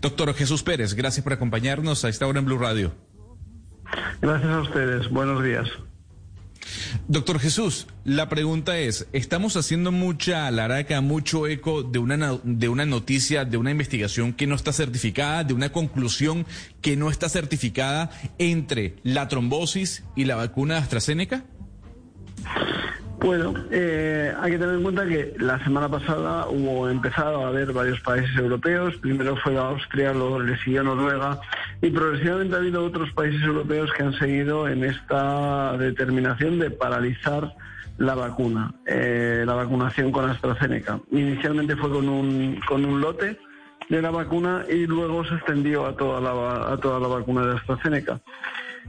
Doctor Jesús Pérez, gracias por acompañarnos a esta hora en Blue Radio. Gracias a ustedes. Buenos días. Doctor Jesús, la pregunta es, ¿estamos haciendo mucha alaraca, mucho eco de una, de una noticia, de una investigación que no está certificada, de una conclusión que no está certificada entre la trombosis y la vacuna de AstraZeneca? Bueno, eh, hay que tener en cuenta que la semana pasada hubo empezado a haber varios países europeos. Primero fue Austria, luego le siguió Noruega y progresivamente ha habido otros países europeos que han seguido en esta determinación de paralizar la vacuna, eh, la vacunación con AstraZeneca. Inicialmente fue con un, con un lote de la vacuna y luego se extendió a toda la, a toda la vacuna de AstraZeneca.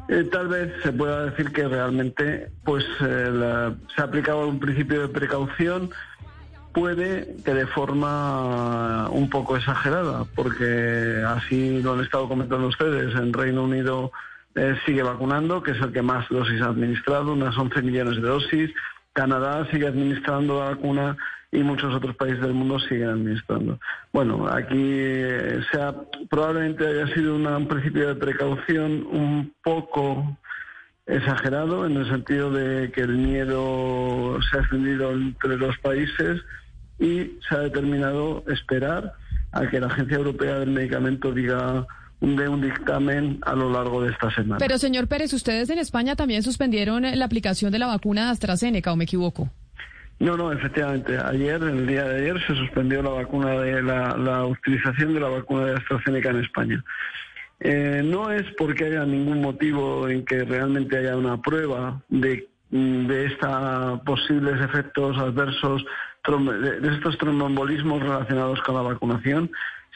Eh, tal vez se pueda decir que realmente pues eh, se ha aplicado un principio de precaución puede que de forma un poco exagerada porque así lo han estado comentando ustedes. En Reino Unido eh, sigue vacunando que es el que más dosis ha administrado unas 11 millones de dosis Canadá sigue administrando la vacuna y muchos otros países del mundo siguen administrando. Bueno, aquí eh, sea, probablemente haya sido un principio de precaución un poco exagerado en el sentido de que el miedo se ha extendido entre los países y se ha determinado esperar a que la Agencia Europea del Medicamento diga de un dictamen a lo largo de esta semana. Pero señor Pérez, ustedes en España también suspendieron la aplicación de la vacuna de AstraZeneca, ¿o me equivoco? No, no, efectivamente. Ayer, el día de ayer, se suspendió la vacuna de la, utilización de la vacuna de AstraZeneca en España. Eh, no es porque haya ningún motivo en que realmente haya una prueba de, de estos posibles efectos adversos, de estos tromboembolismos relacionados con la vacunación,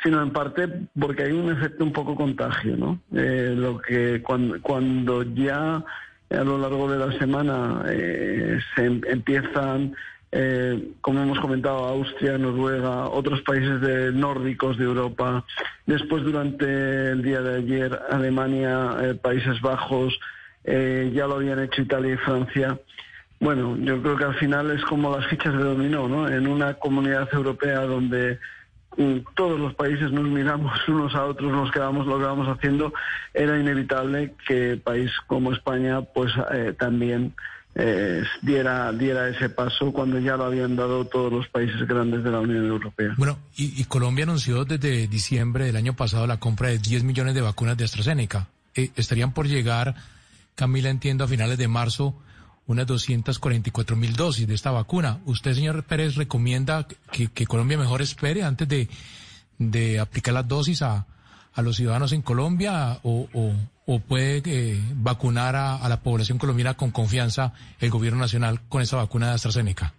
sino en parte porque hay un efecto un poco contagio, ¿no? Eh, lo que cuando, cuando ya a lo largo de la semana eh, se em, empiezan eh, como hemos comentado, Austria, Noruega, otros países de, nórdicos de Europa. Después, durante el día de ayer, Alemania, eh, Países Bajos, eh, ya lo habían hecho Italia y Francia. Bueno, yo creo que al final es como las fichas de dominó, ¿no? En una comunidad europea donde todos los países nos miramos unos a otros, nos quedamos lo que vamos haciendo, era inevitable que país como España, pues también eh, diera, diera ese paso cuando ya lo habían dado todos los países grandes de la Unión Europea. Bueno, y, Colombia anunció desde diciembre del año pasado la compra de 10 millones de vacunas de AstraZeneca. Eh, estarían por llegar, Camila, entiendo, a finales de marzo unas 244 mil dosis de esta vacuna. ¿Usted, señor Pérez, recomienda que, Colombia mejor espere antes de, de aplicar las dosis a, a los ciudadanos en Colombia o, o puede eh, vacunar a, la población colombiana con confianza el gobierno nacional con esa vacuna de AstraZeneca?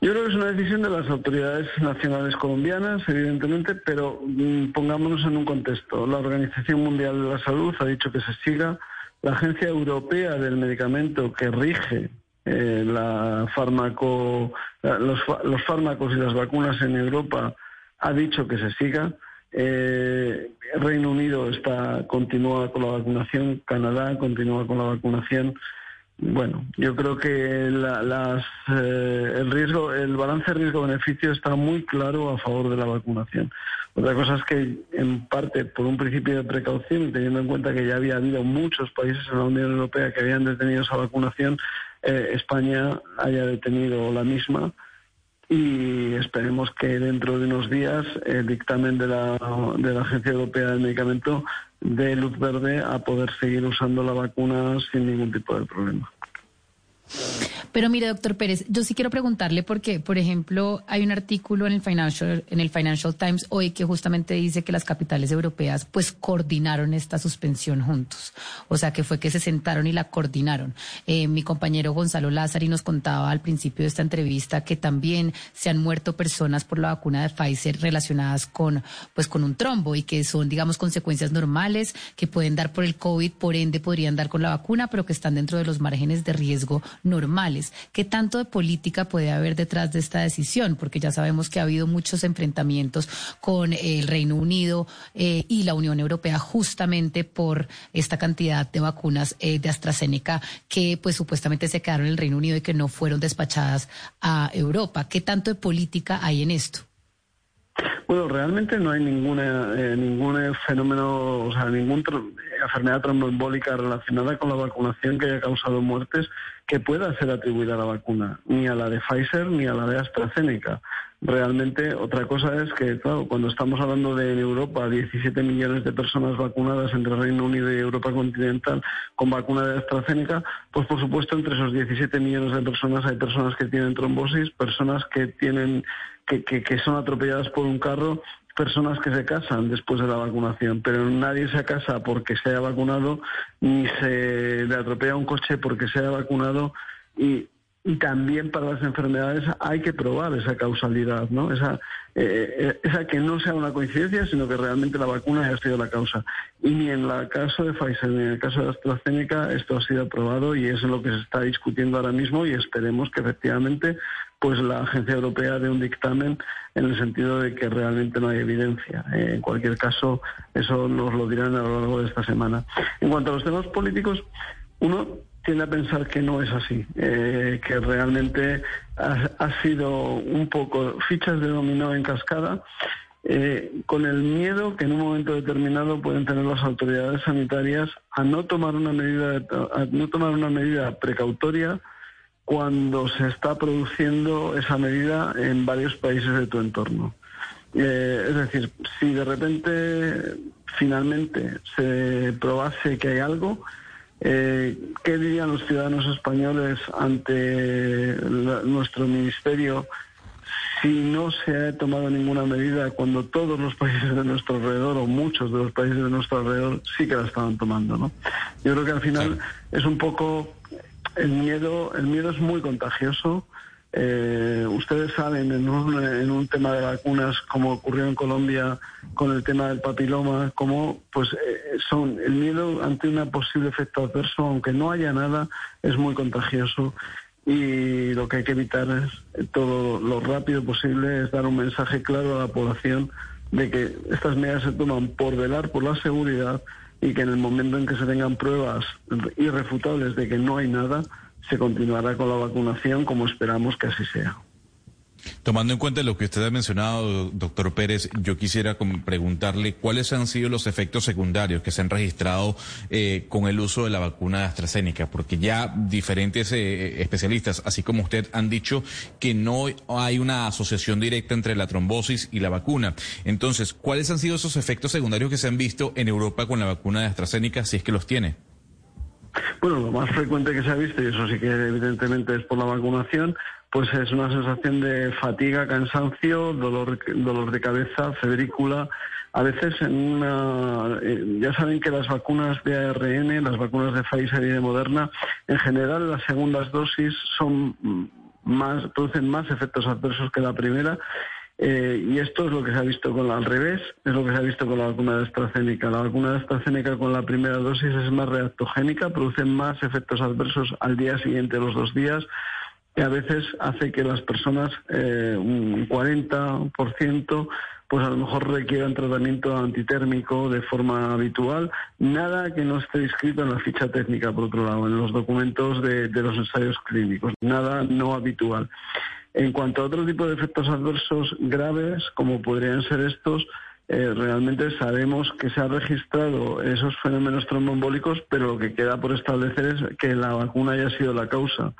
Yo creo que es una decisión de las autoridades nacionales colombianas, evidentemente, pero mm, pongámonos en un contexto. La Organización Mundial de la Salud ha dicho que se siga. La Agencia Europea del Medicamento, que rige eh, los fármacos y las vacunas en Europa, ha dicho que se siga. Eh, Reino Unido está continúa con la vacunación, Canadá continúa con la vacunación. Bueno, yo creo que las, eh, el riesgo, el balance riesgo-beneficio está muy claro a favor de la vacunación. Otra cosa es que, en parte, por un principio de precaución y teniendo en cuenta que ya había habido muchos países en la Unión Europea que habían detenido esa vacunación, eh, España haya detenido la misma y esperemos que dentro de unos días el dictamen de la, de la Agencia Europea del Medicamento dé luz verde a poder seguir usando la vacuna sin ningún tipo de problema. Pero mire, doctor Pérez, yo sí quiero preguntarle porque, por ejemplo, hay un artículo en el Financial, en el Financial Times hoy que justamente dice que las capitales europeas pues coordinaron esta suspensión juntos. O sea, que fue que se sentaron y la coordinaron. Eh, mi compañero Gonzalo Lázari nos contaba al principio de esta entrevista que también se han muerto personas por la vacuna de Pfizer relacionadas con, pues, con un trombo y que son, digamos, consecuencias normales que pueden dar por el COVID, por ende podrían dar con la vacuna, pero que están dentro de los márgenes de riesgo normales. ¿Qué tanto de política puede haber detrás de esta decisión? Porque ya sabemos que ha habido muchos enfrentamientos con el Reino Unido eh, y la Unión Europea justamente por esta cantidad de vacunas eh, de AstraZeneca que pues supuestamente se quedaron en el Reino Unido y que no fueron despachadas a Europa. ¿Qué tanto de política hay en esto? Bueno, realmente no hay ninguna, eh, ningún fenómeno, o sea, ninguna enfermedad tromboembólica relacionada con la vacunación que haya causado muertes que pueda ser atribuida a la vacuna, ni a la de Pfizer ni a la de AstraZeneca. Realmente, otra cosa es que, claro, cuando estamos hablando de en Europa 17 millones de personas vacunadas entre Reino Unido y Europa continental con vacuna de AstraZeneca, pues por supuesto entre esos 17 millones de personas hay personas que tienen trombosis, personas que tienen que, que, son atropelladas por un carro personas que se casan después de la vacunación, pero nadie se casa porque se haya vacunado, ni se le atropella un coche porque se haya vacunado y, y también para las enfermedades hay que probar esa causalidad, ¿no? Esa, eh, eh, esa que no sea una coincidencia, sino que realmente la vacuna haya sido la causa. Y ni en el caso de Pfizer ni en el caso de AstraZeneca esto ha sido aprobado y es lo que se está discutiendo ahora mismo y esperemos que efectivamente pues la agencia europea dé un dictamen en el sentido de que realmente no hay evidencia. Eh, en cualquier caso, eso nos lo dirán a lo largo de esta semana. En cuanto a los temas políticos, uno tiende a pensar que no es así, eh, que realmente ha, sido un poco fichas de dominó en cascada, eh, con el miedo que en un momento determinado pueden tener las autoridades sanitarias a no tomar una medida, a no tomar una medida precautoria cuando se está produciendo esa medida en varios países de tu entorno. Eh, es decir, si de repente finalmente se probase que hay algo, eh, ¿Qué dirían los ciudadanos españoles ante nuestro ministerio si no se ha tomado ninguna medida cuando todos los países de nuestro alrededor o muchos de los países de nuestro alrededor sí que la estaban tomando? ¿no? Yo creo que al final es un poco el miedo, el miedo es muy contagioso eh, ustedes saben en un, en un tema de vacunas, como ocurrió en Colombia con el tema del papiloma, como pues eh, son el miedo ante un posible efecto adverso, aunque no haya nada, es muy contagioso. Y lo que hay que evitar es todo lo rápido posible es dar un mensaje claro a la población de que estas medidas se toman por velar por la seguridad y que en el momento en que se tengan pruebas irrefutables de que no hay nada, se continuará con la vacunación como esperamos que así sea. Tomando en cuenta lo que usted ha mencionado, doctor Pérez, yo quisiera preguntarle cuáles han sido los efectos secundarios que se han registrado eh, con el uso de la vacuna de AstraZeneca, porque ya diferentes eh, especialistas, así como usted, han dicho que no hay una asociación directa entre la trombosis y la vacuna. Entonces, ¿cuáles han sido esos efectos secundarios que se han visto en Europa con la vacuna de AstraZeneca, si es que los tiene? Bueno, lo más frecuente que se ha visto, y eso sí que evidentemente es por la vacunación, pues es una sensación de fatiga, cansancio, dolor, dolor de cabeza, febrícula. A veces en una, eh, ya saben que las vacunas de ARN, las vacunas de Pfizer y de Moderna, en general las segundas dosis son más, producen más efectos adversos que la primera eh, y esto es lo que se ha visto con la, al revés, es lo que se ha visto con la vacuna de AstraZeneca. La vacuna de AstraZeneca con la primera dosis es más reactogénica, produce más efectos adversos al día siguiente, los dos días, y a veces hace que las personas, eh, un 40%, pues a lo mejor requieran tratamiento antitérmico de forma habitual. Nada que no esté inscrito en la ficha técnica, por otro lado, en los documentos de los ensayos clínicos. Nada no habitual. En cuanto a otro tipo de efectos adversos graves, como podrían ser estos, eh, realmente sabemos que se han registrado esos fenómenos tromboembólicos, pero lo que queda por establecer es que la vacuna haya sido la causa.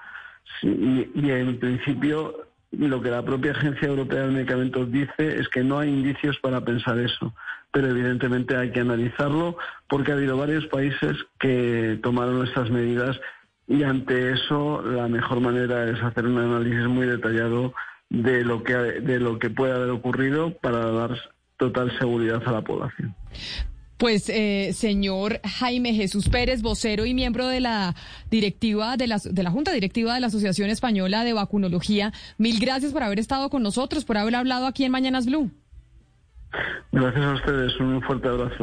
y, y, en principio, lo que la propia Agencia Europea de Medicamentos dice es que no hay indicios para pensar eso. Pero evidentemente hay que analizarlo porque ha habido varios países que tomaron estas medidas y ante eso la mejor manera es hacer un análisis muy detallado de lo que de lo que puede haber ocurrido para dar total seguridad a la población. Pues, eh, señor Jaime Jesús Pérez, vocero y miembro de la directiva de la, de la Junta Directiva de la Asociación Española de Vacunología, mil gracias por haber estado con nosotros, por haber hablado aquí en Mañanas Blue. Gracias a ustedes, un fuerte abrazo.